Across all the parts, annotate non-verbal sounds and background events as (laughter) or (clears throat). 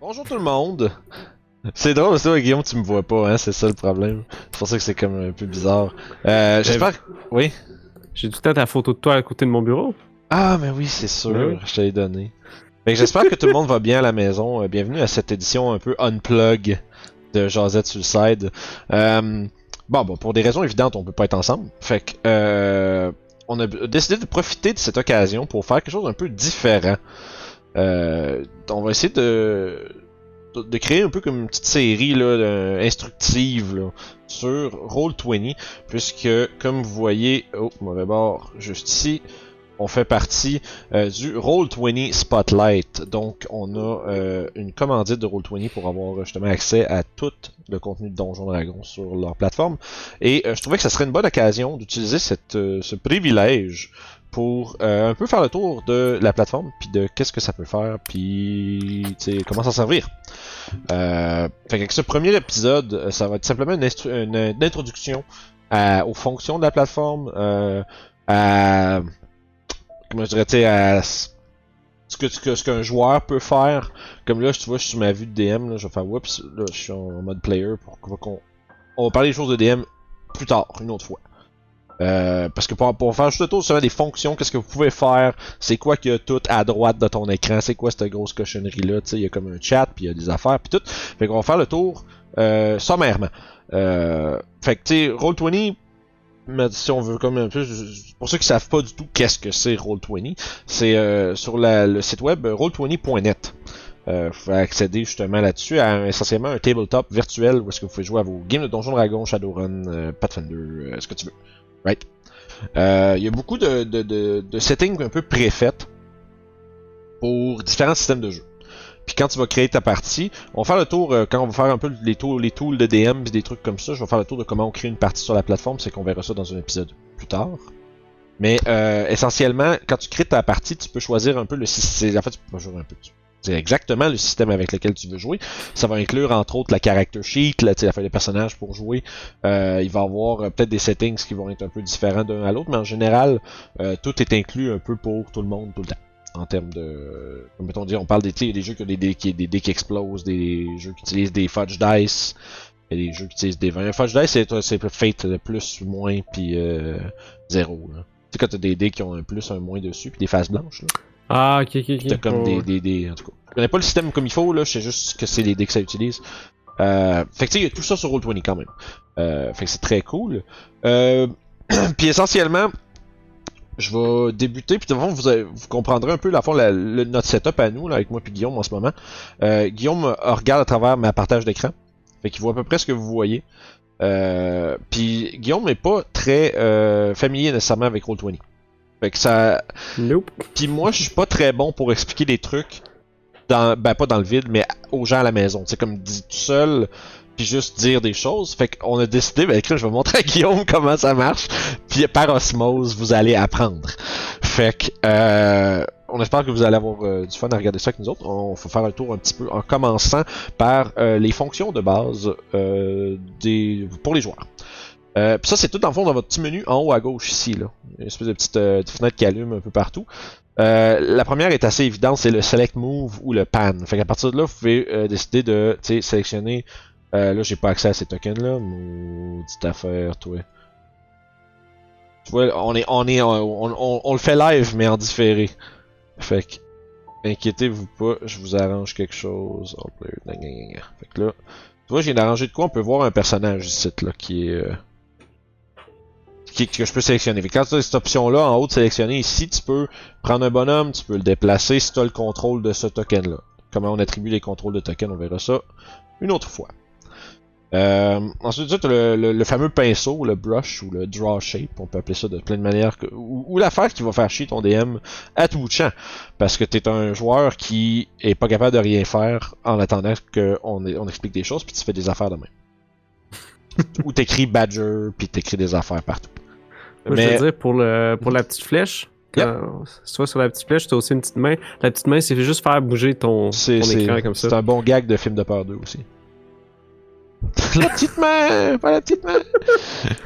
Bonjour tout le monde! C'est drôle, c'est vrai, Guillaume, tu me vois pas, hein, c'est ça le problème. C'est pour ça que c'est comme un peu bizarre. Euh, j'espère que... Oui? J'ai tout à ta photo de toi à côté de mon bureau. Ah, mais oui, c'est sûr, Oui. je te l'ai donné. Fait que j'espère que tout le monde va bien à la maison. Euh, bienvenue à cette édition un peu unplug de Jazette Suicide. Euh, bon, bon, pour des raisons évidentes, on peut pas être ensemble. Fait que, euh, on a décidé de profiter de cette occasion pour faire quelque chose d'un peu différent. Euh, on va essayer de, créer un peu comme une petite série là, instructive sur Roll20, puisque comme vous voyez, oh, mauvais bord, juste ici, on fait partie euh, du Roll20 Spotlight. Donc, on a euh, une commandite de Roll20 pour avoir justement accès à tout le contenu de Donjon Dragon sur leur plateforme. Et euh, je trouvais que ça serait une bonne occasion d'utiliser ce privilège pour euh, un peu faire le tour de la plateforme, puis de qu'est-ce que ça peut faire, puis comment s'en servir. Euh, fait qu'avec ce premier épisode, euh, ça va être simplement une, une- une introduction à- aux fonctions de la plateforme, euh, à comment je dirais, à ce que ce qu'un joueur peut faire. Comme là, tu vois, je suis sur ma vue de DM, là, je vais faire whoops, là, je suis en mode player pour qu'on- on va parler des choses de DM plus tard, une autre fois. Euh, parce que pour, pour faire juste le tour sur des fonctions, qu'est-ce que vous pouvez faire, c'est quoi qu'il y a tout à droite de ton écran, c'est quoi cette grosse cochonnerie là, tu sais, il y a comme un chat, puis il y a des affaires, puis tout. Fait qu'on va faire le tour euh, sommairement. Euh, fait que tu sais, Roll20, mais si on veut comme un peu, pour ceux qui savent pas du tout qu'est-ce que c'est Roll20, c'est euh, sur la- le site web euh, roll20.net. Euh, vous accéder justement là-dessus à essentiellement un tabletop virtuel où est-ce que vous pouvez jouer à vos games de Donjon Dragon, Shadowrun, euh, Pathfinder, euh, ce que tu veux. Right? Euh, Il y a beaucoup de, de, de, de settings un peu préfaites pour différents systèmes de jeu. Puis quand tu vas créer ta partie, on va faire le tour, euh, quand on va faire un peu les tools, les tools de DM des trucs comme ça, je vais faire le tour de comment on crée une partie sur la plateforme, c'est qu'on verra ça dans un épisode plus tard. Mais euh, essentiellement, quand tu crées ta partie, tu peux choisir un peu le système. En fait, tu peux pas jouer un peu. tu- C'est exactement le système avec lequel tu veux jouer. Ça va inclure entre autres la character sheet, sais, la feuille de personnages pour jouer. Euh, il va y avoir euh, peut-être des settings qui vont être un peu différents d'un à l'autre, mais en général, euh, tout est inclus un peu pour tout le monde tout le temps. En termes de. Comme mettons dire, on parle des, des jeux qui ont des dés qui, des dés qui explosent, des jeux qui utilisent des fudge dice, a des jeux qui utilisent des 20. Un fudge dice, c'est, c'est fate de plus, moins, puis zéro. Tu sais, quand t'as des dés qui ont un plus, un moins dessus, puis des faces blanches. Là. Ah, ok, ok, ok. T'as comme Oh, des, des, des. En tout cas. Je connais pas le système comme il faut, là. Je sais juste que c'est les dés que ça utilise. Euh, fait que tu sais, il y a tout ça sur Roll20 quand même. Euh, fait que c'est très cool. Euh, (clears throat) puis essentiellement, je vais débuter, puis de vous, avez- vous comprendrez un peu la fond, la- le- notre setup à nous, là, avec moi puis Guillaume en ce moment. Euh, Guillaume euh, regarde à travers ma partage d'écran. Fait qu'il voit à peu près ce que vous voyez. Euh, puis Guillaume n'est pas très euh, familier nécessairement avec Roll20. Fait que ça, Nope. puis moi, je suis pas très bon pour expliquer des trucs, dans, ben pas dans le vide, mais aux gens à la maison. C'est comme dit tout seul, puis juste dire des choses. Fait qu'on a décidé, ben écoute, je vais montrer à Guillaume (laughs) comment ça marche, puis par osmose, vous allez apprendre. Fait que, euh, on espère que vous allez avoir euh, du fun à regarder ça avec nous autres. On va faire un tour un petit peu en commençant par euh, les fonctions de base euh, des, pour les joueurs. Euh, puis ça, c'est tout dans le fond dans votre petit menu en haut à gauche ici. Là. Une espèce de petite euh, fenêtre qui allume un peu partout. Euh, la première est assez évidente, c'est le select move ou le pan. Fait qu'à partir de là, vous pouvez euh, décider de sélectionner. Euh, là, j'ai pas accès à ces tokens là. Maudite affaire, toi. Tu vois, on est, on est, on, on- on le fait live, mais en différé. Fait que, inquiétez-vous pas, je vous arrange quelque chose. Fait que là, tu vois, j'ai arrangé de quoi? On peut voir un personnage ici, là, qui est. qui, que je peux sélectionner. Que quand tu as cette option-là, en haut de sélectionner, ici, tu peux prendre un bonhomme, tu peux le déplacer si tu as le contrôle de ce token-là. Comment on attribue les contrôles de token, on verra ça une autre fois. Euh, ensuite, tu as le, le- le fameux pinceau, le brush ou le draw shape, on peut appeler ça de plein de manières, que, ou, ou l'affaire qui va faire chier ton DM à tout bout de champ. Parce que tu es un joueur qui est pas capable de rien faire en attendant qu'on on explique des choses, puis tu fais des affaires de même. (laughs) ou t'écris Badger, puis t'écris des affaires partout. Moi, je veux dire, pour, le, pour la petite flèche, quand, soit sur la petite flèche, t'as aussi une petite main. La petite main, c'est juste faire bouger ton, C'est ton c'est- écran comme c'est ça. un bon gag de film de peur 2 aussi. (laughs) la petite main, pas la petite main.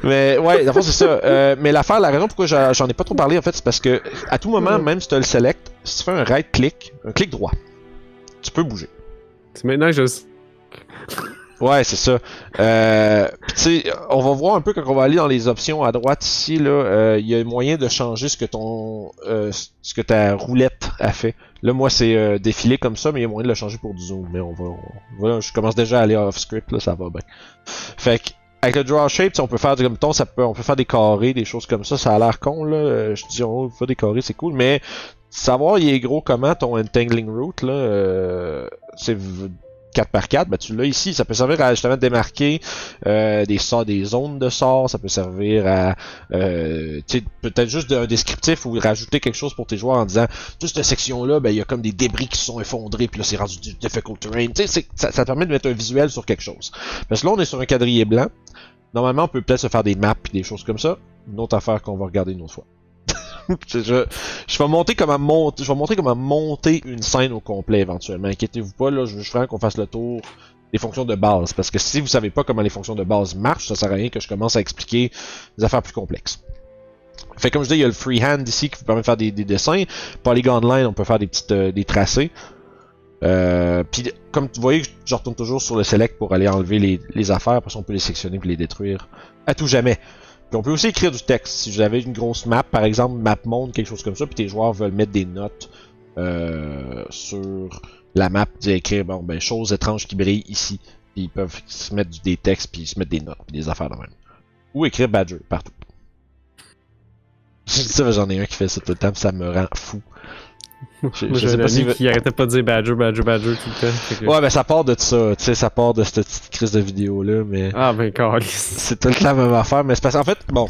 mais ouais, fond, c'est ça. Euh, mais l'affaire, la raison pourquoi j'en ai pas trop parlé en fait, c'est parce que à tout moment, même si tu le select, si tu fais un right click, un clic droit, tu peux bouger. C'est maintenant que je. Ouais, c'est ça. Euh, tu sais, on va voir un peu quand on va aller dans les options à droite ici là, euh, il y a moyen de changer ce que ton euh, ce que ta roulette a fait. Là moi c'est euh, défilé comme ça, mais il y a moyen de le changer pour du zoom, mais on va on- je commence déjà à aller off script là, ça va bien. Fait que avec le draw shape, on peut faire comme ton, ça peut on peut faire des carrés, des choses comme ça, ça a l'air con là. Euh, Je dis on fait des carrés, c'est cool, mais savoir il est gros comment ton entangling route là, euh, c'est 4 par 4 ben tu l'as ici, ça peut servir à justement démarquer euh, des sorts, des zones de sorts, ça peut servir à euh, peut-être juste un descriptif ou rajouter quelque chose pour tes joueurs en disant toute cette section-là, ben il y a comme des débris qui sont effondrés, puis là c'est rendu du difficult terrain. C'est- ça, ça permet de mettre un visuel sur quelque chose. Parce que là on est sur un quadrillé blanc. Normalement on peut peut-être se faire des maps et des choses comme ça. Une autre affaire qu'on va regarder une autre fois. (laughs) je, vais monter comment monter, je vais montrer comment monter une scène au complet éventuellement. Inquiétez-vous pas, là, je veux vraiment qu'on fasse le tour des fonctions de base. Parce que si vous savez pas comment les fonctions de base marchent, ça sert à rien que je commence à expliquer des affaires plus complexes. Fait comme je dis, il y a le freehand ici qui vous permet de faire des, des dessins. Polygon line, on peut faire des petites euh, des tracés. Euh, puis comme vous voyez, je retourne toujours sur le select pour aller enlever les, affaires, parce qu'on peut les sectionner puis les détruire à tout jamais. Puis on peut aussi écrire du texte. Si vous avez une grosse map, par exemple, map monde, quelque chose comme ça, puis tes joueurs veulent mettre des notes euh, sur la map, dire écrire bon ben choses étranges qui brillent ici. Puis ils peuvent se mettre des textes puis se mettre des notes puis des affaires de même. Ou écrire Badger partout. (laughs) J'en ai un qui fait ça tout le temps, ça me rend fou. Je, sais pas si qui arrêtait pas de dire Badger, Badger, Badger tout le temps. que- Ouais, ben ça part de ça, tu sais, ça part de cette petite crise de vidéo là, mais Ah ben c'est tout la même affaire, mais c'est parce en fait, bon,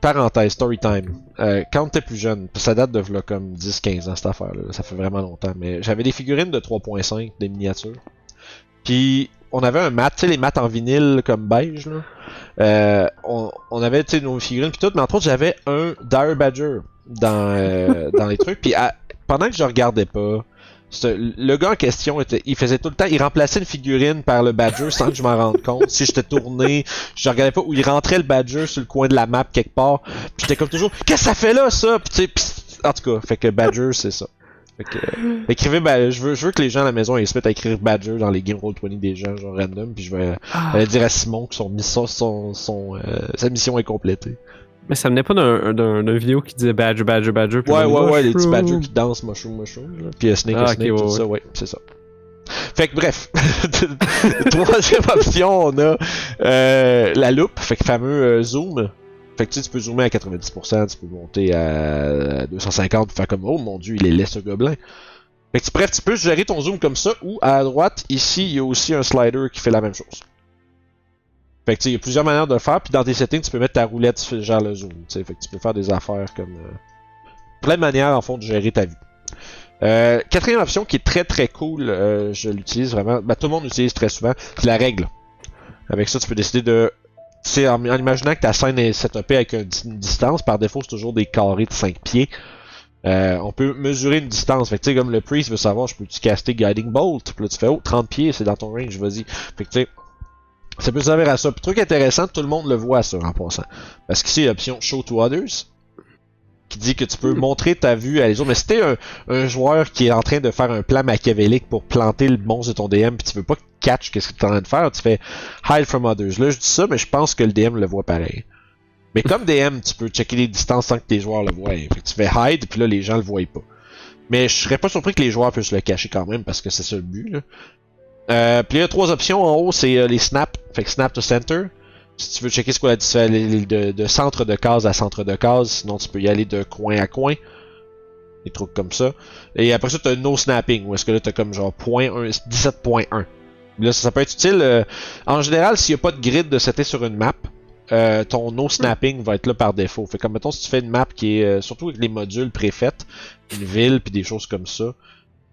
parenthèse, story time. Euh, quand t'es plus jeune, ça date de v'là comme 10-15 ans cette affaire-là, ça fait vraiment longtemps, mais j'avais des figurines de 3.5, des miniatures. Puis on avait un mat, tu sais, les mats en vinyle comme beige, là. Euh, on, on avait, tu sais, nos figurines puis tout, mais entre autres, j'avais un Dire Badger dans, euh, dans les trucs. Puis à- pendant que je regardais pas, le gars en question, était, il faisait tout le temps, il remplaçait une figurine par le Badger sans que je m'en rende compte. Si j'étais tourné, je regardais pas où il rentrait le Badger sur le coin de la map quelque part. Puis j'étais comme toujours, qu'est-ce que ça fait là, ça? Puis tu sais, pis- en tout cas, fait que Badger, c'est ça. Fait que, euh, écrivez, ba- je veux, je veux que les gens à la maison ils se mettent à écrire Badger dans les Game Roll20 des gens, genre random, puis je vais Ah. dire à Simon que son mission, son, son, euh, sa mission est complétée. Mais ça venait pas d'un vidéo qui disait Badger, Badger, Badger. Ouais, ouais, ouais, les petits badgers qui dansent, mushroom, mushroom, là. Puis euh, Snake, Ah, Snake, ouais, tout ouais. ça, ouais, c'est ça. Fait que bref, (laughs) troisième (laughs) option, on a euh, la loupe, fait que fameux euh, zoom. Fait que tu sais, tu peux zoomer à 90%, tu peux monter à 250 pour faire comme oh mon dieu, il est laid ce gobelin. Fait que tu- bref, tu peux gérer ton zoom comme ça, ou à droite, ici, il y a aussi un slider qui fait la même chose. Fait que il y a plusieurs manières de le faire, puis dans tes settings, tu peux mettre ta roulette genre le zoom, fait que tu peux faire des affaires comme euh, plein de manières en fond de gérer ta vue. Euh, quatrième option qui est très très cool, euh, je l'utilise vraiment, bah, tout le monde l'utilise très souvent, c'est la règle. Avec ça, tu peux décider de. Tu sais, en, imaginant que ta scène est setupée avec un- une distance, par défaut, c'est toujours des carrés de 5 pieds. Euh, on peut mesurer une distance. Fait que tu sais, comme le priest veut savoir, je peux-tu caster Guiding Bolt? Puis là, tu fais, oh, 30 pieds, c'est dans ton range, vas-y. Fait que tu sais, ça peut servir à ça. Puis truc intéressant, tout le monde le voit ça en passant. Parce qu'ici, il y a l'option Show to Others qui dit que tu peux montrer ta vue à les autres. Mais si t'es un, un joueur qui est en train de faire un plan machiavélique pour planter le monstre de ton DM, puis tu veux pas catch qu'est-ce que tu es en train de faire, tu fais hide from others. Là, je dis ça, mais je pense que le DM le voit pareil. Mais comme DM, tu peux checker les distances sans que tes joueurs le voient. Fait que tu fais hide, puis là, les gens le voient pas. Mais je serais pas surpris que les joueurs puissent le cacher quand même, parce que c'est ça le but. Là. Euh, puis il y a trois options en haut, c'est euh, les snaps. Fait que snap to center. Si tu veux checker ce quoi la différence de, de centre de case à centre de case, sinon tu peux y aller de coin à coin. Des trucs comme ça. Et après ça, t'as no snapping, où est-ce que là t'as comme genre point 1, 17.1. Là, ça, peut être utile. euh, en général, s'il n'y a pas de grid de setter sur une map, euh, ton no snapping va être là par défaut. Fait comme mettons si tu fais une map qui est euh, surtout avec les modules préfaites, une ville puis des choses comme ça,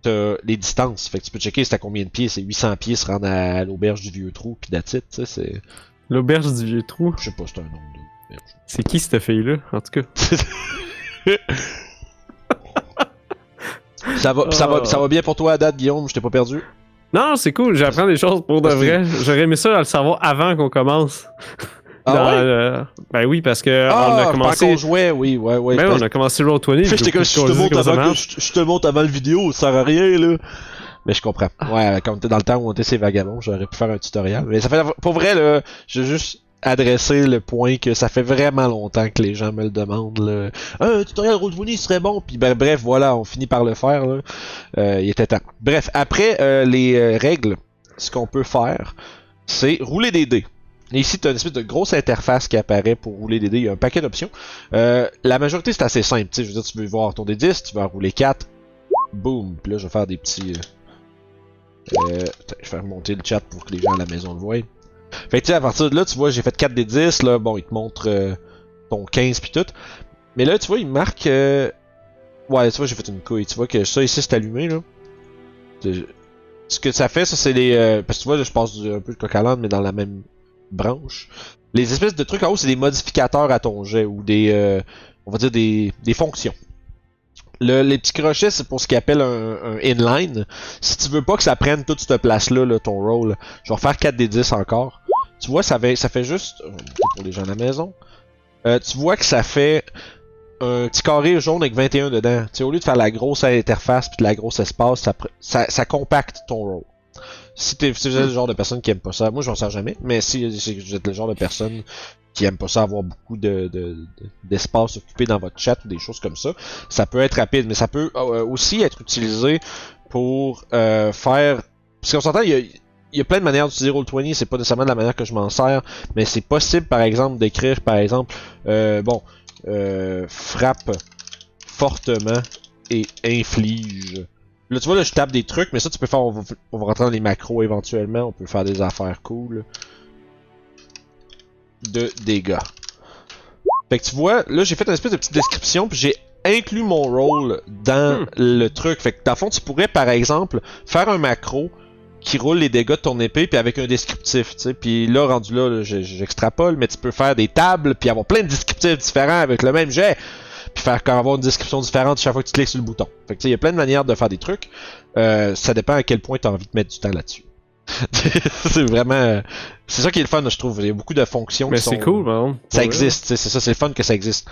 les distances. Fait que tu peux checker c'est à combien de pieds, c'est 800 pieds se rendre à l'auberge du vieux trou puis that's it, tu sais, c'est L'auberge du vieux trou? je sais pas, c'est un nom de C'est qui cette fille-là, en tout cas? (laughs) Ça va, ça va, ça va bien pour toi à date, Guillaume, je t'ai pas perdu. Non, c'est cool, j'apprends des choses pour de vrai. J'aurais aimé ça à le savoir avant qu'on commence. Ah Dans, ouais? euh, ben oui, parce que on Ah, a commencé. qu'on jouait, oui, ouais, ouais. Ben, on a commencé Roll20. Fait que j'étais comme, je te, te montre avant le vidéo, ça sert à rien, là. Mais je comprends. Ouais, quand on était dans le temps où on était ces vagabonds, j'aurais pu faire un tutoriel. Mais ça fait, pour vrai, là, j'ai juste adressé le point que ça fait vraiment longtemps que les gens me le demandent. Là. Un tutoriel Roll20 serait bon. Puis ben, bref, voilà, on finit par le faire. Là. Euh, il était temps. Bref, après euh, les règles, ce qu'on peut faire, c'est rouler des dés. Et ici, tu as une espèce de grosse interface qui apparaît pour rouler des dés. Il y a un paquet d'options. Euh, la majorité, c'est assez simple. je veux dire, tu veux voir ton D10, tu vas rouler 4. Boom. Puis là, je vais faire des petits... Euh, je vais faire monter le chat pour que les gens à la maison le voient. Fait que à partir de là, tu vois, j'ai fait 4 des 10, là, bon, il te montre euh, ton 15 puis tout. Mais là, tu vois, il marque... Euh... Ouais, tu vois, j'ai fait une couille. Tu vois que ça ici, c'est allumé, là. Ce que ça fait, ça, c'est les... Euh... Parce que tu vois, je passe un peu de coq à mais dans la même branche. Les espèces de trucs en haut, c'est des modificateurs à ton jet, ou des... Euh, on va dire des, des fonctions. Le, les petits crochets, c'est pour ce qu'ils appelle un, un, inline. Si tu veux pas que ça prenne toute cette place-là, là, ton roll, je vais refaire 4 des 10 encore. Tu vois, ça fait, ça fait juste... Euh, pour les gens à la maison. Euh, tu vois que ça fait un petit carré jaune avec 21 dedans. Tu sais, au lieu de faire la grosse interface puis de la grosse espace, ça, ça, ça compacte ton roll. Si, t'es, si vous êtes le genre de personne qui aime pas ça, moi je m'en sers jamais, mais si, vous êtes le genre de personne qui aime pas ça avoir beaucoup de, d'espace occupé dans votre chat ou des choses comme ça, ça peut être rapide, mais ça peut euh, aussi être utilisé pour euh, faire... Parce qu'on s'entend, il y a, il y a plein de manières d'utiliser Roll20, c'est pas nécessairement de la manière que je m'en sers, mais c'est possible par exemple d'écrire par exemple, euh, bon, euh, frappe fortement et inflige. Là tu vois là je tape des trucs, mais ça tu peux faire, on va, on va rentrer dans les macros éventuellement, on peut faire des affaires cool de dégâts. Fait que tu vois, là j'ai fait une espèce de petite description, puis j'ai inclus mon rôle dans hmm. le truc. Fait que dans le fond, tu pourrais par exemple faire un macro qui roule les dégâts de ton épée puis avec un descriptif, tu sais. Puis là rendu là, j'extrapole, mais tu peux faire des tables puis avoir plein de descriptifs différents avec le même jet. Puis faire avoir une description différente chaque fois que tu cliques sur le bouton. Fait que tu sais, il y a plein de manières de faire des trucs. Euh, ça dépend à quel point tu as envie de mettre du temps là-dessus. (laughs) c'est vraiment. C'est ça qui est le fun, je trouve. Il y a beaucoup de fonctions Mais c'est cool, bon. Ça existe, c'est ça, c'est le fun que ça existe.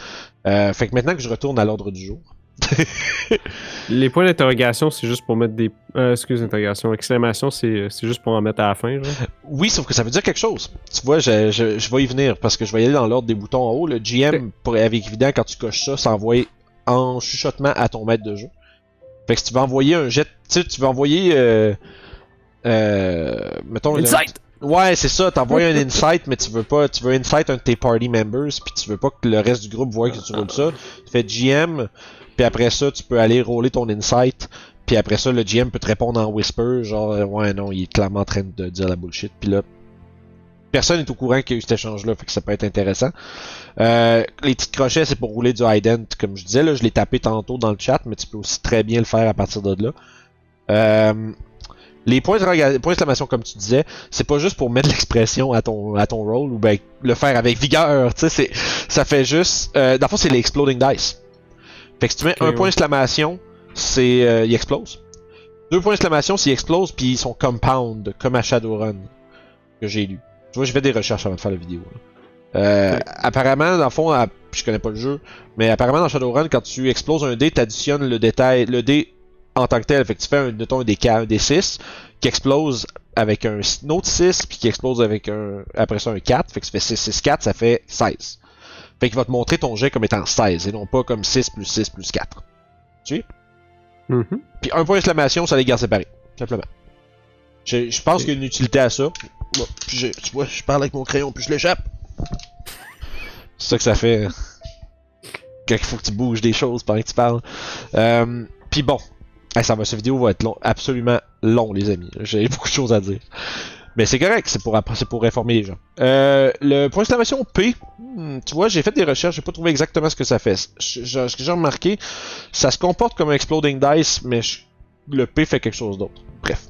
Euh, fait que maintenant que je retourne à l'ordre du jour. (laughs) les points d'interrogation, c'est juste pour mettre des. Euh, excuse, interrogation. Exclamation, c'est juste pour en mettre à la fin, genre. (laughs) Oui, sauf que ça veut dire quelque chose. Tu vois, je, je, je vais y venir parce que je vais y aller dans l'ordre des boutons en haut. Le GM, pour, avec évident, quand tu coches ça, s'envoie en chuchotement à ton maître de jeu. Fait que si tu veux envoyer un jet. Tu sais, tu veux envoyer. Euh, euh, mettons, Insight! Ouais, c'est ça, t'envoies un (laughs) insight, mais tu veux pas, tu veux insight un de tes party members, puis tu veux pas que le reste du groupe voit que tu roules ça. Tu fais GM, puis après ça, tu peux aller rouler ton insight, puis après ça, le GM peut te répondre en whisper, genre, euh, ouais, non, il est clairement en train de dire la bullshit, puis là, personne n'est au courant qu'il y a eu cet échange-là, fait que ça peut être intéressant. Euh, les petits crochets, c'est pour rouler du ident, comme je disais, là, je l'ai tapé tantôt dans le chat, mais tu peux aussi très bien le faire à partir de là. Euh, les points d'exclamation, comme tu disais, c'est pas juste pour mettre (laughs) l'expression à ton, à ton rôle ou ben le faire avec vigueur, tu sais, ça fait juste. Euh, dans c'est les exploding dice. Fait que si tu mets un point d'exclamation, c'est. Euh, il explose. Deux points d'exclamation, s'il explose, puis ils sont compound, comme à Shadowrun, que j'ai lu. Tu vois, j'ai fait des recherches avant de faire la vidéo. Euh, apparemment, dans le fond, je connais pas le jeu, mais apparemment dans Shadowrun, quand tu exploses un dé, t'additionnes le détail, le dé en tant que tel. Fait que tu fais un, mettons, un des, un des 6 qui explose avec un autre 6 puis qui explose avec un après ça un 4. Fait que ça fait 6, 6, 4, ça fait 16. Fait qu'il va te montrer ton jet comme étant 16 et non pas comme 6 plus 6 plus 4. Tu sais? Mm Puis un point d'exclamation, ça les garde séparés. Simplement. Je, je pense qu'il y a une utilité à ça. puis je, tu vois, je parle avec mon crayon puis je l'échappe. C'est ça que ça fait. Quand il faut que tu bouges des choses pendant que tu parles. Euh, puis bon, ça va, cette vidéo va être long, absolument long, les amis. J'ai beaucoup de choses à dire. Mais c'est correct, c'est pour, pour informer les gens. Euh, le point d'exclamation P, hmm, tu vois, j'ai fait des recherches, j'ai pas trouvé exactement ce que ça fait. ce que j'ai remarqué, ça se comporte comme un exploding dice, mais le P fait quelque chose d'autre. Bref.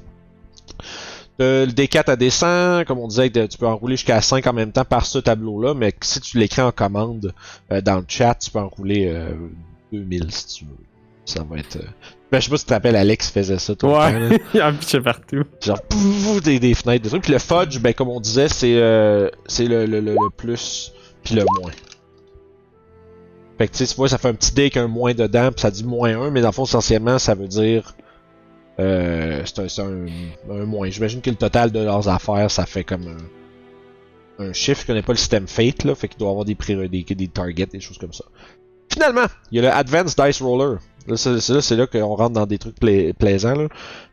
le D4 à descend, comme on disait, tu peux enrouler jusqu'à 5 en même temps par ce tableau-là, mais si tu l'écris en commande euh, dans le chat, tu peux enrouler euh, 2000 si tu veux. Ça va être. Euh, ben, je sais pas si tu te rappelles, Alex faisait ça tout ouais. le temps. (laughs) il en pitchait partout. Genre, pouf, des, des fenêtres, des trucs. Puis le fudge, ben, comme on disait, c'est euh, c'est le, le, le, plus, puis le moins. Fait que tu sais, vois, ça fait un petit dé avec un moins dedans, puis ça dit moins 1, mais dans le fond, essentiellement, ça veut dire Euh, c'est un, un, moins. J'imagine que le total de leurs affaires, ça fait comme un, un chiffre. Je connais pas le système Fate, là, fait qu'il doit avoir des, des, des targets, des choses comme ça. Finalement, il y a le Advanced Dice Roller. Là, c'est là, qu'on rentre dans des trucs plaisants. Là.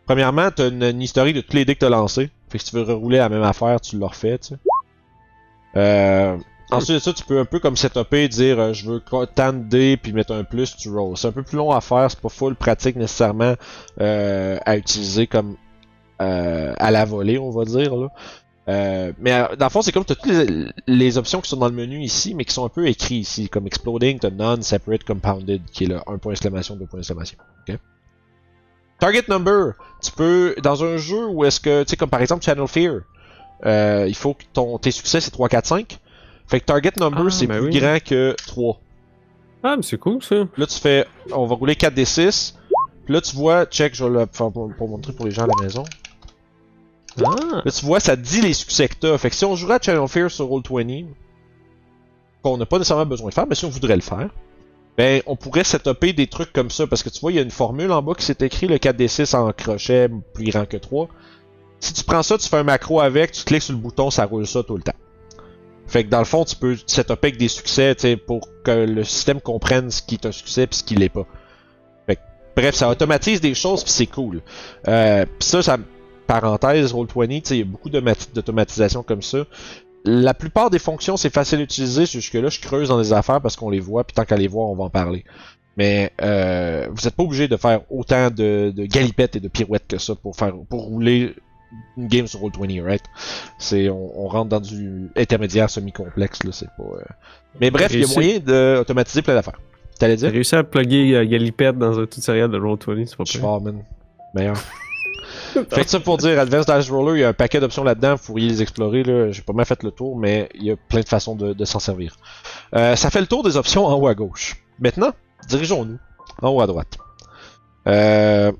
Premièrement, t'as une, une historique de tous les dés que t'as lancés. Fait que si tu veux rerouler la même affaire, tu le refais, tu sais. Euh, ensuite de ça, tu peux un peu comme setuper et dire euh, je veux tant de dés puis mettre un plus, tu rolls. C'est un peu plus long à faire, c'est pas full pratique nécessairement euh, à utiliser comme euh, à la volée, on va dire. Là. Euh, mais euh, dans le fond, c'est comme tu as toutes les, les, options qui sont dans le menu ici, mais qui sont un peu écrites ici, comme Exploding, tu Non-Separate Compounded, qui est le 1 point d'exclamation, 2 points d'exclamation. Okay? Target Number, tu peux, dans un jeu où est-ce que, tu sais, comme par exemple Channel Fear, euh, il faut que ton, tes succès c'est 3, 4, 5. Fait que Target Number, ah, c'est ben plus grand que 3. Ah, mais c'est cool ça. Là, tu fais, on va rouler 4 des 6. Puis là, tu vois, check, je vais le faire pour, pour montrer pour les gens à la maison. Ah. Là, tu vois, ça dit les succès que t'as. Fait que si on jouerait à Channel Fear sur Roll20, qu'on n'a pas nécessairement besoin de faire, mais si on voudrait le faire, ben, on pourrait setuper des trucs comme ça. Parce que tu vois, il y a une formule en bas qui s'est écrit le 4D6 en crochet plus grand que 3. Si tu prends ça, tu fais un macro avec, tu cliques sur le bouton, ça roule ça tout le temps. Fait que dans le fond, tu peux setuper avec des succès pour que le système comprenne ce qui est un succès et ce qui l'est pas. Fait que, bref, ça automatise des choses puis c'est cool. Euh, pis ça, ça, parenthèse, Roll20, il y a beaucoup d'automatisation comme ça. La plupart des fonctions, c'est facile à utiliser. Jusque-là, je creuse dans les affaires parce qu'on les voit, puis tant qu'à les voir, on va en parler. Mais euh, vous n'êtes pas obligé de faire autant de, de, galipettes et de pirouettes que ça pour faire pour rouler une game sur Roll20, right? C'est on, rentre dans du intermédiaire semi-complexe là, c'est pas. Euh... Mais bref, il y a moyen d'automatiser plein d'affaires. T'allais dire? J'ai réussi à plugger euh, Galipette dans un toute série de Roll20, c'est pas pire. man. Meilleur. (laughs) fait que ça pour dire, Advanced Dice Roller, il y a un paquet d'options là-dedans, vous pourriez les explorer. Là. J'ai pas mal fait le tour, mais il y a plein de façons de, s'en servir. Euh, ça fait le tour des options en haut à gauche. Maintenant, dirigeons-nous en haut à droite. Euh,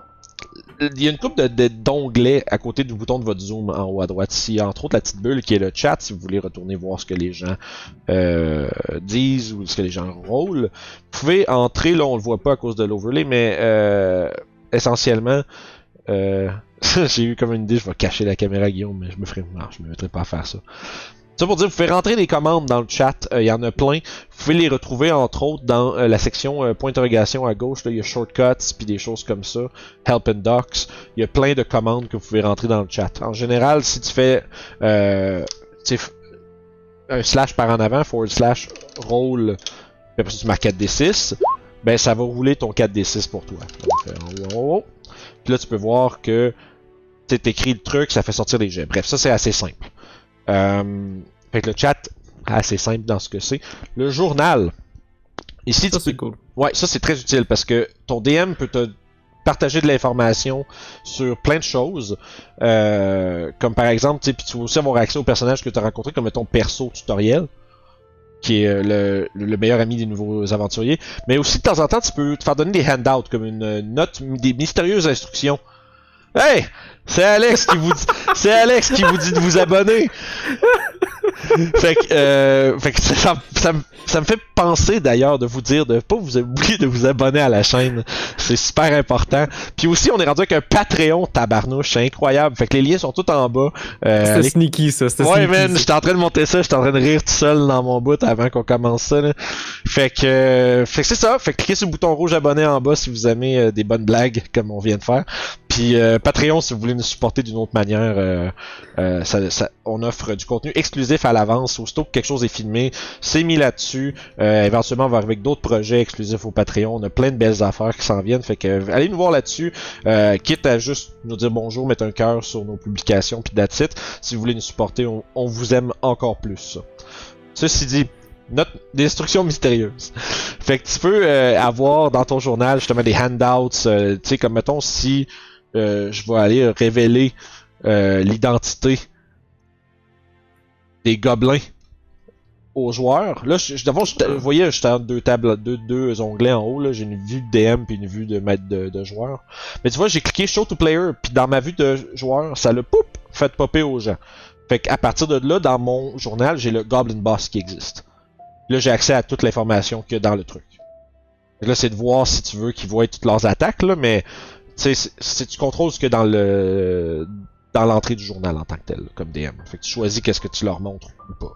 il y a une coupe d'onglets à côté du bouton de votre zoom en haut à droite ici, entre autres la petite bulle qui est le chat si vous voulez retourner voir ce que les gens euh, disent ou ce que les gens roulent. Vous pouvez entrer, là on le voit pas à cause de l'overlay, mais essentiellement euh, (laughs) j'ai eu comme une idée, je vais cacher la caméra Guillaume, mais je me ferai. Non, je me mettrai pas à faire ça. Ça pour dire, vous pouvez rentrer des commandes dans le chat, euh, il y en a plein. Vous pouvez les retrouver entre autres dans euh, la section point d'interrogation à gauche. il y a shortcuts puis des choses comme ça. Help and docs. Il y a plein de commandes que vous pouvez rentrer dans le chat. En général, si tu fais un slash par en avant, forward slash roll, puis après tu marques 4d6, ben ça va rouler ton 4d6 pour toi. Donc, puis là, tu peux voir que tu écrit le truc, ça fait sortir des jets. Bref, ça c'est assez simple. Euh, fait que le chat, assez simple dans ce que c'est. Le journal. Ici, ça, c'est cool. Ouais, ça c'est très utile parce que ton DM peut te partager de l'information sur plein de choses. Euh, comme par exemple, tu peux aussi avoir accès aux personnages que tu as rencontrés, comme ton perso tutoriel qui est euh, le, meilleur ami des nouveaux aventuriers. Mais aussi, de temps en temps, tu peux te faire donner des handouts, comme une note, des mystérieuses instructions. Hey! C'est Alex qui vous dit, c'est Alex qui vous dit de vous abonner. Fait que, euh, fait que ça, ça, ça, me fait penser d'ailleurs de vous dire de pas vous oublier de vous abonner à la chaîne. C'est super important. Puis aussi, on est rendu avec un Patreon tabarnouche, c'est incroyable. Fait que les liens sont tout en bas. Euh, c'était sneaky ça. Ouais man, j'étais en train de monter ça, j'étais en train de rire tout seul dans mon bout avant qu'on commence ça. Là. Fait que, euh, fait que c'est ça. Fait que cliquez sur le bouton rouge abonner en bas si vous aimez euh, des bonnes blagues comme on vient de faire. Puis Patreon, si vous voulez nous supporter d'une autre manière, ça, on offre du contenu exclusif à l'avance. Aussitôt que quelque chose est filmé, c'est mis là-dessus. éventuellement, on va arriver avec d'autres projets exclusifs au Patreon. On a plein de belles affaires qui s'en viennent. Fait que allez nous voir là-dessus. quitte à juste nous dire bonjour, mettre un cœur sur nos publications, puis that's. Si vous voulez nous supporter, on, vous aime encore plus. Ceci dit, Note d'instructions mystérieuses. (laughs) Fait que tu peux avoir dans ton journal justement des handouts, tu sais comme mettons si euh, je vais aller révéler euh, l'identité des gobelins aux joueurs. Là, je, d'abord, je, vous voyez, j'étais en deux tables, deux, deux onglets en haut. Là, j'ai une vue de DM puis une vue de maître de, de joueur. Mais tu vois, j'ai cliqué Show to Player puis dans ma vue de joueur, ça le poup fait popper aux gens. Fait qu'à partir de là, dans mon journal, j'ai le Goblin Boss qui existe. Là, j'ai accès à toute l'information qu'il y dans le truc. là, c'est de voir si tu veux qu'ils voient toutes leurs attaques, là, mais tu sais, tu contrôles ce que dans le dans l'entrée du journal en tant que tel, comme DM. Fait que tu choisis qu'est-ce que tu leur montres ou pas.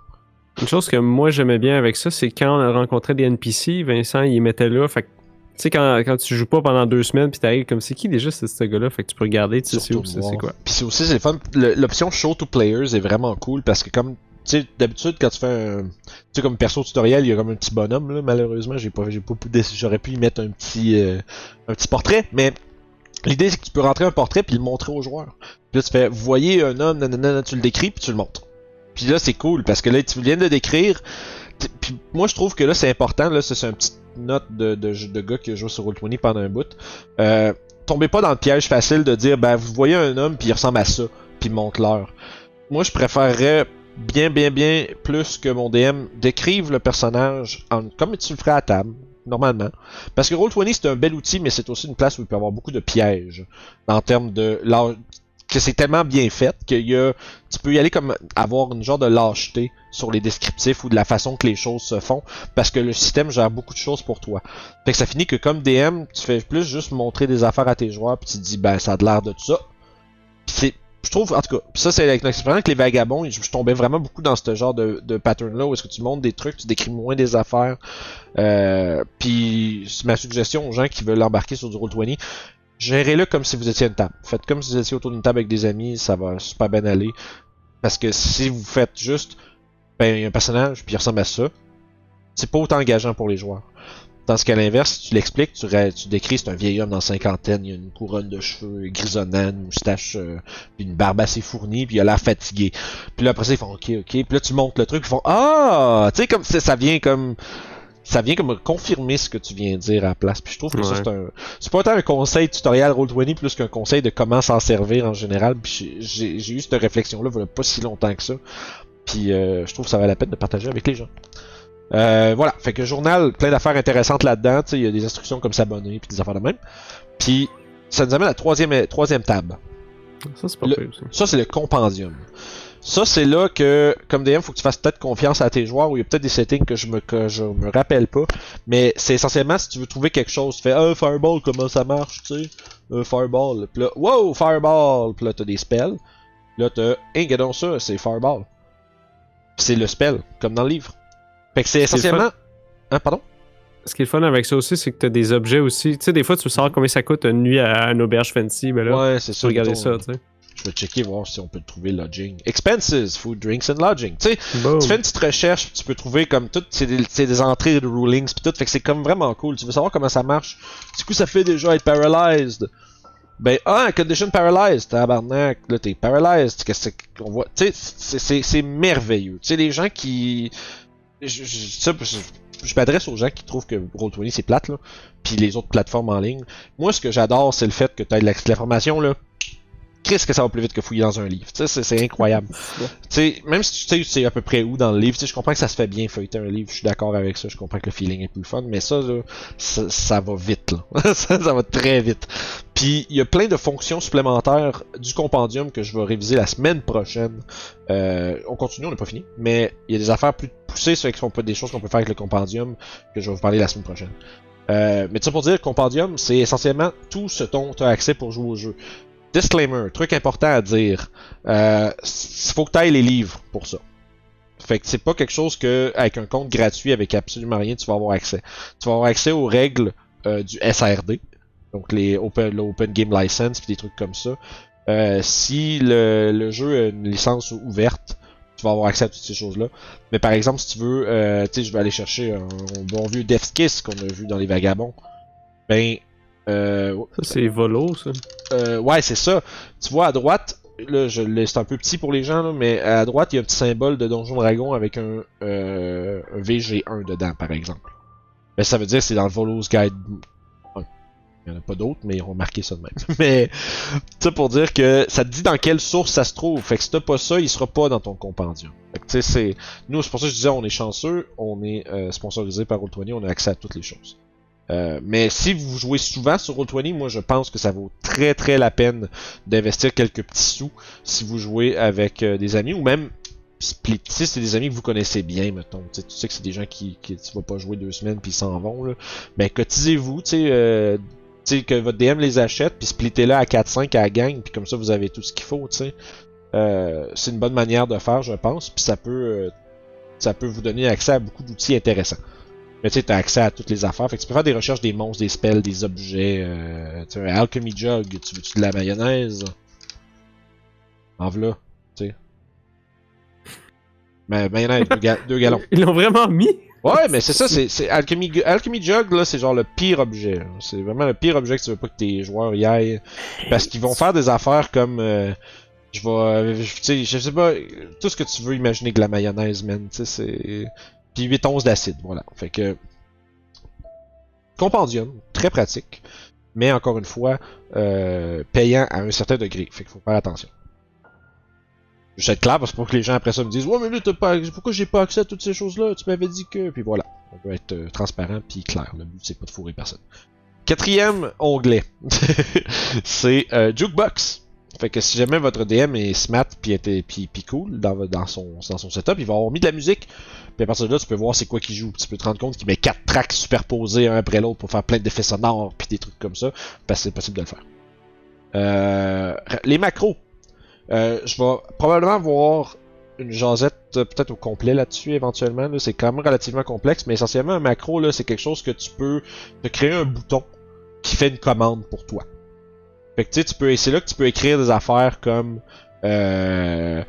Une chose que moi j'aimais bien avec ça, c'est quand on a rencontré des NPC, Vincent il mettait là, fait que tu sais, quand, quand tu joues pas pendant deux semaines, puis t'arrives comme c'est qui déjà c'est ce gars-là, fait que tu peux regarder, tu sais c'est quoi? Puis c'est aussi c'est fun, l'option show to players est vraiment cool parce que comme tu sais d'habitude quand tu fais un tu sais comme perso tutoriel, il y a comme un petit bonhomme là, malheureusement, j'ai pas j'ai pas j'aurais pu y mettre un petit euh, un petit portrait, mais l'idée c'est que tu peux rentrer un portrait puis le montrer aux joueurs. Puis là tu fais vous voyez un homme nanana, tu le décris puis tu le montres. Puis là c'est cool parce que là tu viens de décrire puis moi je trouve que là c'est important là c'est un petit note de, de, gars qui joue sur Roll20 pendant un bout. Euh, tombez pas dans le piège facile de dire ben vous voyez un homme puis il ressemble à ça puis monte l'heure. Moi je préférerais bien bien bien plus que mon DM décrive le personnage comme tu le ferais à table normalement. Parce que Roll20 c'est un bel outil, mais c'est aussi une place où il peut y avoir beaucoup de pièges en termes de que c'est tellement bien fait a, tu peux y aller comme avoir une genre de lâcheté sur les descriptifs ou de la façon que les choses se font parce que le système gère beaucoup de choses pour toi. Fait que ça finit que comme DM, tu fais plus juste montrer des affaires à tes joueurs puis tu te dis ben ça a l'air de ça. c'est je trouve, en tout cas, ça c'est avec l'expérience avec les vagabonds, je, tombais vraiment beaucoup dans ce genre de, pattern-là où est-ce que tu montres des trucs, tu décris moins des affaires. Euh, puis c'est ma suggestion aux gens qui veulent embarquer sur du Roll20, gérez-le comme si vous étiez une table. Faites comme si vous étiez autour d'une table avec des amis, ça va super bien aller. Parce que si vous faites juste, ben, un personnage, puis il ressemble à ça, c'est pas autant engageant pour les joueurs. Dans ce qu'à l'inverse, tu l'expliques, tu, tu décris, c'est un vieil homme dans cinquantaine, il a une couronne de cheveux grisonnants, une moustache, euh, puis une barbe assez fournie, puis il a l'air fatigué. Puis là, après ça, ils font OK, OK. Puis là, tu montes le truc, ils font Ah! Tu sais, comme ça vient comme ça vient comme confirmer ce que tu viens de dire à la place. Puis je trouve que ça, c'est un. C'est pas tant un conseil tutoriel Roll20 plus qu'un conseil de comment s'en servir en général. Puis j'ai eu cette réflexion-là il pas si longtemps que ça. Puis euh, je trouve que ça valait la peine de partager avec les gens. Euh, voilà, fait que journal, plein d'affaires intéressantes là-dedans. Il y a des instructions comme s'abonner, puis des affaires de même. Puis ça nous amène à la troisième, troisième table. Ça, c'est pas Ça, c'est le compendium. Ça, c'est là que, comme DM, faut que tu fasses peut-être confiance à tes joueurs, où il y a peut-être des settings que je me, que je me rappelle pas. Mais c'est essentiellement si tu veux trouver quelque chose, tu fais un Fireball, comment ça marche, tu sais? Un Fireball. Puis là, wow, Fireball. Puis là, t'as des spells. Là, t'as, hey, regardons ça, c'est Fireball. c'est le spell, comme dans le livre. Fait que c'est essentiellement. Hein, pardon? Ce qui est fun avec ça aussi, c'est que t'as des objets aussi. Tu sais, des fois, tu sors combien ça coûte une nuit à, une auberge fancy. Ben là, ouais, c'est. Regarder ça, tu sais. Je vais checker voir si on peut trouver lodging. Expenses, food, drinks and lodging. Tu sais, tu fais une petite recherche, tu peux trouver comme tout, c'est des, des, entrées de rulings puis tout, fait que c'est comme vraiment cool. Tu veux savoir comment ça marche? Du coup, ça fait déjà être paralyzed. Ben, ah, condition paralyzed, tabarnak, là t'es paralyzed, qu'est-ce qu'on voit, tu sais, c'est merveilleux. Tu sais, les gens qui, je, je, je m'adresse aux gens qui trouvent que Roll20 c'est plate, là, puis les autres plateformes en ligne. Moi, ce que j'adore, c'est le fait que tu as de l'information, là, qu'est-ce que ça va plus vite que fouiller dans un livre. C'est incroyable. même si tu sais à peu près où dans le livre, je comprends que ça se fait bien feuilleter un livre, je suis d'accord avec ça, je comprends que le feeling est plus fun, mais ça, ça, va vite. (laughs) Ça, va très vite. Puis il y a plein de fonctions supplémentaires du compendium que je vais réviser la semaine prochaine. Euh, on continue, on n'est pas fini, mais il y a des affaires plus poussées sur des choses qu'on peut faire avec le compendium que je vais vous parler la semaine prochaine. Euh, mais ça pour dire, compendium, c'est essentiellement tout ce dont tu as accès pour jouer au jeu. Disclaimer, truc important à dire. Euh, faut que tu ailles les livres pour ça. Fait que c'est pas quelque chose que, avec un compte gratuit, avec absolument rien, tu vas avoir accès. Tu vas avoir accès aux règles euh, du SRD, donc les Open, Game License, puis des trucs comme ça. Euh, si le, jeu a une licence ouverte, tu vas avoir accès à toutes ces choses-là. Mais par exemple, si tu veux, tu sais, je vais aller chercher un, bon vieux Death Kiss qu'on a vu dans les Vagabonds. Ben, euh, ça, c'est Volo, ça. Euh, ouais, c'est ça. Tu vois, à droite, là, je c'est un peu petit pour les gens, là, mais à droite, il y a un petit symbole de Donjon Dragon avec un, euh, un VG1 dedans, par exemple. Mais ça veut dire que c'est dans le Volo's Guide 1. Il n'y en a pas d'autres, mais ils ont marqué ça de même. (laughs) mais, ça pour dire que ça te dit dans quelle source ça se trouve. Fait que si t'as pas ça, il sera pas dans ton compendium. Fait que, tu sais, c'est... Nous, c'est pour ça que je disais, on est chanceux, on est sponsorisé par Roll20, on a accès à toutes les choses. Euh, mais si vous jouez souvent sur Roll20, moi je pense que ça vaut très très la peine d'investir quelques petits sous si vous jouez avec euh, des amis ou même split. Si c'est des amis que vous connaissez bien, mettons. Tu sais que c'est des gens qui, qui tu vas pas jouer deux semaines puis ils s'en vont. Là. Mais cotisez-vous, tu sais. Euh, que votre DM les achète, puis splittez-le à 4-5 à la gang, puis comme ça vous avez tout ce qu'il faut. Euh, c'est une bonne manière de faire, je pense, puis ça peut, ça peut vous donner accès à beaucoup d'outils intéressants. Mais tu sais, t'as accès à toutes les affaires. Fait que tu peux faire des recherches des monstres, des spells, des objets. Euh, tu sais, un alchemy jug, tu veux-tu de la mayonnaise? En v'là, tu sais. Mais mayonnaise, deux, ga- deux gallons. Ils l'ont vraiment mis? Ouais, mais c'est ça, c'est, Alchemy, Alchemy Jug, là, c'est genre le pire objet. C'est vraiment le pire objet que tu veux pas que tes joueurs y aillent. Parce qu'ils vont faire des affaires comme. euh, je vais. je- Tu sais, je sais pas. Tout ce que tu veux imaginer que la mayonnaise, man. Tu sais, c'est. Puis 8 onces d'acide, voilà. Fait que. Compendium, très pratique. Mais encore une fois, euh, payant à un certain degré. Fait qu'il faut faire attention. Je vais être clair parce que pour que les gens après ça me disent Ouais, mais là, t'as pas, pourquoi j'ai pas accès à toutes ces choses-là? Tu m'avais dit que. Puis voilà. On peut être euh, transparent puis clair. Le but, c'est pas de fourrer personne. Quatrième onglet, (laughs) c'est euh, Jukebox. Fait que si jamais votre DM est smart puis, était, puis, puis cool dans, dans, son, dans son setup, il va avoir mis de la musique. Puis à partir de là, tu peux voir c'est quoi qui joue. Tu peux te rendre compte qu'il met quatre tracks superposés un après l'autre pour faire plein d'effets sonores puis des trucs comme ça. Parce que c'est possible de le faire. Euh, les macros. Euh, je vais probablement voir une jasette euh, peut-être au complet là-dessus éventuellement. C'est quand même relativement complexe, mais essentiellement un macro là, c'est quelque chose que tu peux te créer un bouton qui fait une commande pour toi. Fait que tu peux, c'est là que tu peux écrire des affaires comme euh,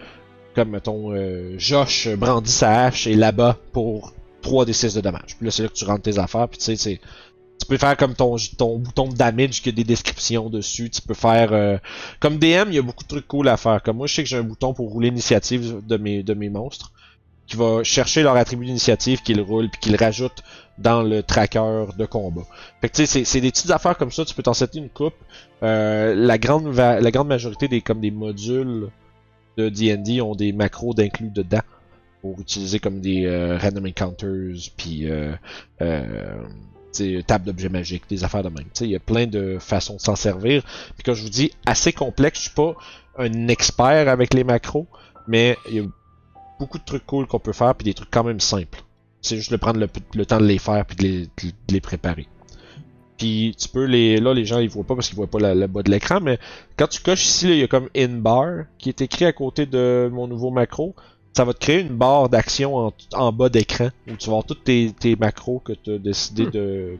comme mettons euh, Josh brandit sa hache et là-bas pour 3 des 6 de dommages. Puis là c'est là que tu rentres tes affaires, puis tu sais tu peux faire comme ton, ton bouton de damage qui a des descriptions dessus. Tu peux faire. euh, comme DM, il y a beaucoup de trucs cool à faire. Comme moi, je sais que j'ai un bouton pour rouler l'initiative de mes, de mes monstres. Qui va chercher leur attribut d'initiative, qu'il roule, puis qu'il rajoute dans le tracker de combat. Fait que tu sais, c'est- des petites affaires comme ça, tu peux t'en setter une coupe. Euh, la, grande la grande majorité des comme des modules de D&D ont des macros d'inclus dedans pour utiliser comme des euh, random encounters puis euh, euh, table d'objets magiques, des affaires de même. Il y a plein de façons de s'en servir. Puis comme je vous dis, assez complexe. Je suis pas un expert avec les macros, mais il y a beaucoup de trucs cool qu'on peut faire, puis des trucs quand même simples. C'est juste de prendre le, le temps de les faire, puis de les, de les préparer. Puis tu peux les. Là, les gens ils voient pas parce qu'ils voient pas la- le bas de l'écran, mais quand tu coches ici, là, il y a comme in bar qui est écrit à côté de mon nouveau macro. Ça va te créer une barre d'action en, en bas d'écran où tu vas avoir tous tes, tes macros que tu as décidé Hmm. de,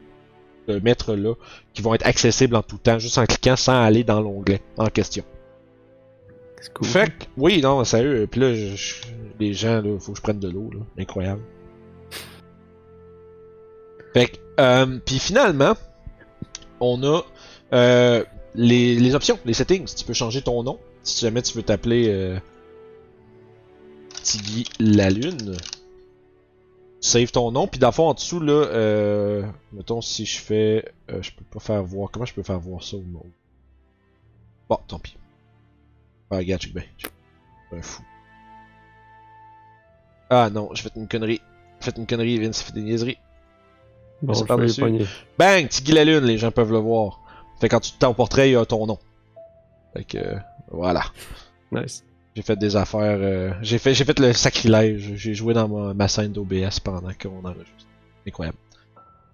de mettre là, qui vont être accessibles en tout temps, juste en cliquant sans aller dans l'onglet en question. C'est cool. Fait que, oui, non, sérieux, puis là, je- je- les gens, là, faut que je prenne de l'eau, là. Incroyable. Fait que, euh, puis finalement, on a euh, les, les options, les settings. Tu peux changer ton nom. Si jamais tu veux t'appeler euh, la Lune. Save ton nom, puis dans fond, en dessous, là, euh, mettons si je fais. je peux pas faire voir. Comment je peux faire voir ça au monde? Bon, tant pis. Ah, regarde. Je suis un fou. Ah non, j'ai fait une connerie. J'ai fait une connerie, Vince, fait des niaiseries. Bon, je dessus. les pogner. Bang! Tiggy la Lune, les gens peuvent le voir. Fait que quand tu ton portrait, il y a ton nom. Fait que, euh, voilà. Nice. J'ai fait des affaires. euh, j'ai fait, j'ai fait le sacrilège. J'ai joué dans ma, ma scène d'OBS pendant qu'on enregistre. Incroyable.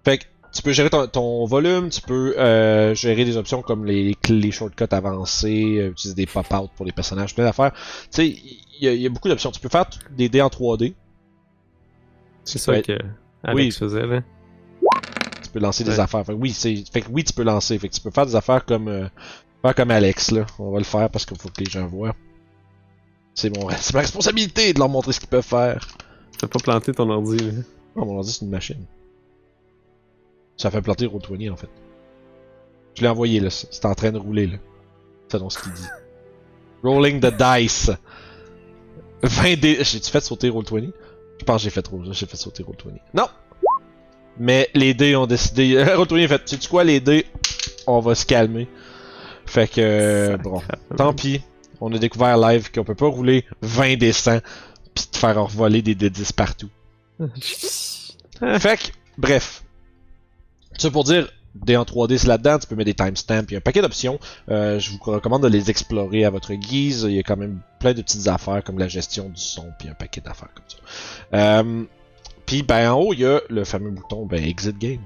Fait que tu peux gérer ton, ton volume, tu peux euh, gérer des options comme les, les shortcuts avancés, euh, utiliser des pop-out pour les personnages, plein d'affaires. Tu sais, il y, a- il y a beaucoup d'options. Tu peux faire des dés en 3D. C'est ça que Alex faisait, là. Tu peux lancer des affaires. Fait que oui, c'est, fait que oui, tu peux lancer. Fait que tu peux faire des affaires comme, euh, faire comme Alex là. On va le faire parce qu'il faut que les gens voient. C'est mon, (laughs) ma responsabilité de leur montrer ce qu'ils peuvent faire. T'as pas planté ton ordi, là. Oh, mon ordi, c'est une machine. Ça fait planter Roll20 en fait. Je l'ai envoyé là, c'est en train de rouler là. C'est donc ce qu'il dit. (laughs) Rolling the dice. 20 dés. J'ai-tu fait sauter Roll20 Je pense que j'ai fait, j'ai fait sauter Roll20. Non Mais les dés ont décidé. (laughs) Roll20 a fait, sais-tu quoi, les dés? On va se calmer. Fait que. bon. Tant pis. On a découvert live qu'on peut pas rouler 20 dessins pis te faire voler des D10 partout. (laughs) Fait que, bref. Ça pour dire, en 3D c'est là-dedans, tu peux mettre des timestamps, il y a un paquet d'options. Euh, je vous recommande de les explorer à votre guise. Il y a quand même plein de petites affaires comme la gestion du son, puis un paquet d'affaires comme ça. Euh, puis ben en haut, il y a le fameux bouton ben, Exit Game.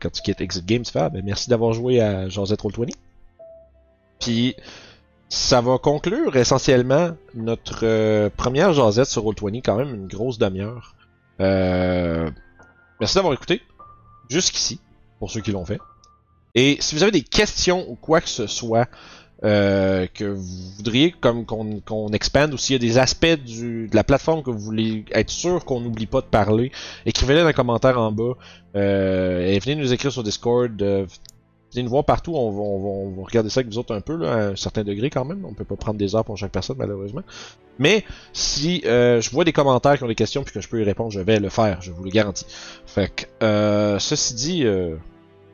quand tu quittes Exit Games, tu fais ah, ben, merci d'avoir joué à Josette Roll20. Puis ça va conclure essentiellement notre euh, première Josette sur Roll20, quand même une grosse demi-heure. Euh, merci d'avoir écouté jusqu'ici, pour ceux qui l'ont fait. Et si vous avez des questions ou quoi que ce soit, euh, que vous voudriez comme qu'on qu'on expande ou s'il y a des aspects du, de la plateforme que vous voulez être sûr qu'on n'oublie pas de parler, écrivez-les dans les commentaires en bas. Euh, et venez nous écrire sur Discord. Euh, venez nous voir partout. On va, on, va, on va regarder ça avec vous autres un peu, là, à un certain degré quand même. On peut pas prendre des heures pour chaque personne, malheureusement. Mais si euh, je vois des commentaires qui ont des questions puis que je peux y répondre, je vais le faire. Je vous le garantis. Fait que, euh, ceci dit... Euh,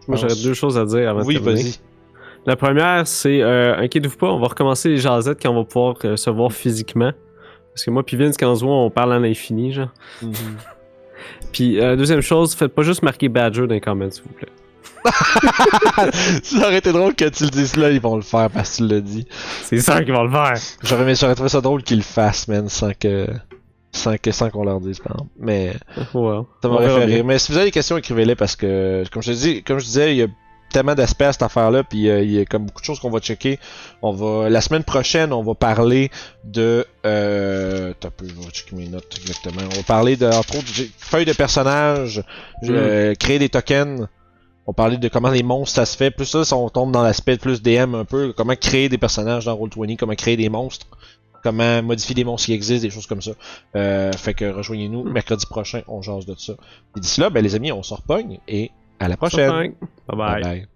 Moi, j'aurais deux choses à dire avant oui, vas-y. La première, c'est euh, inquiétez-vous pas, on va recommencer les jasettes quand on va pouvoir se voir physiquement. Parce que moi puis Vince, quand on se voit, on parle à l'infini, genre. Mhm. (laughs) Puis euh, deuxième chose, faites pas juste marquer Badger dans les comments, s'il vous plaît. (laughs) ça aurait été drôle que tu le dises là, ils vont le faire parce que tu l'as dit. C'est ça qu'ils vont le faire. J'aurais, mais j'aurais trouvé ça drôle qu'ils le fassent, man, sans que. Sans que sans qu'on leur dise, par exemple. Mais Ouais. ça m'aurait fait rire. Mais si vous avez des questions, écrivez-les parce que, comme je te dis, comme je disais, il y a tellement d'aspects à cette affaire-là, puis euh, il y a comme beaucoup de choses qu'on va checker. On va la semaine prochaine, on va parler de euh, un peu, je vais checker mes notes exactement. On va parler de entre autres feuilles de personnages, euh, créer des tokens. On parler de comment les monstres ça se fait. Plus ça, si on tombe dans l'aspect plus DM un peu, comment créer des personnages dans Roll20, comment créer des monstres, comment modifier des monstres qui existent, des choses comme ça. Euh, fait que rejoignez-nous mercredi prochain, on jase de ça. Et d'ici là, ben les amis, on se repogne et à la prochaine. Bye bye. bye.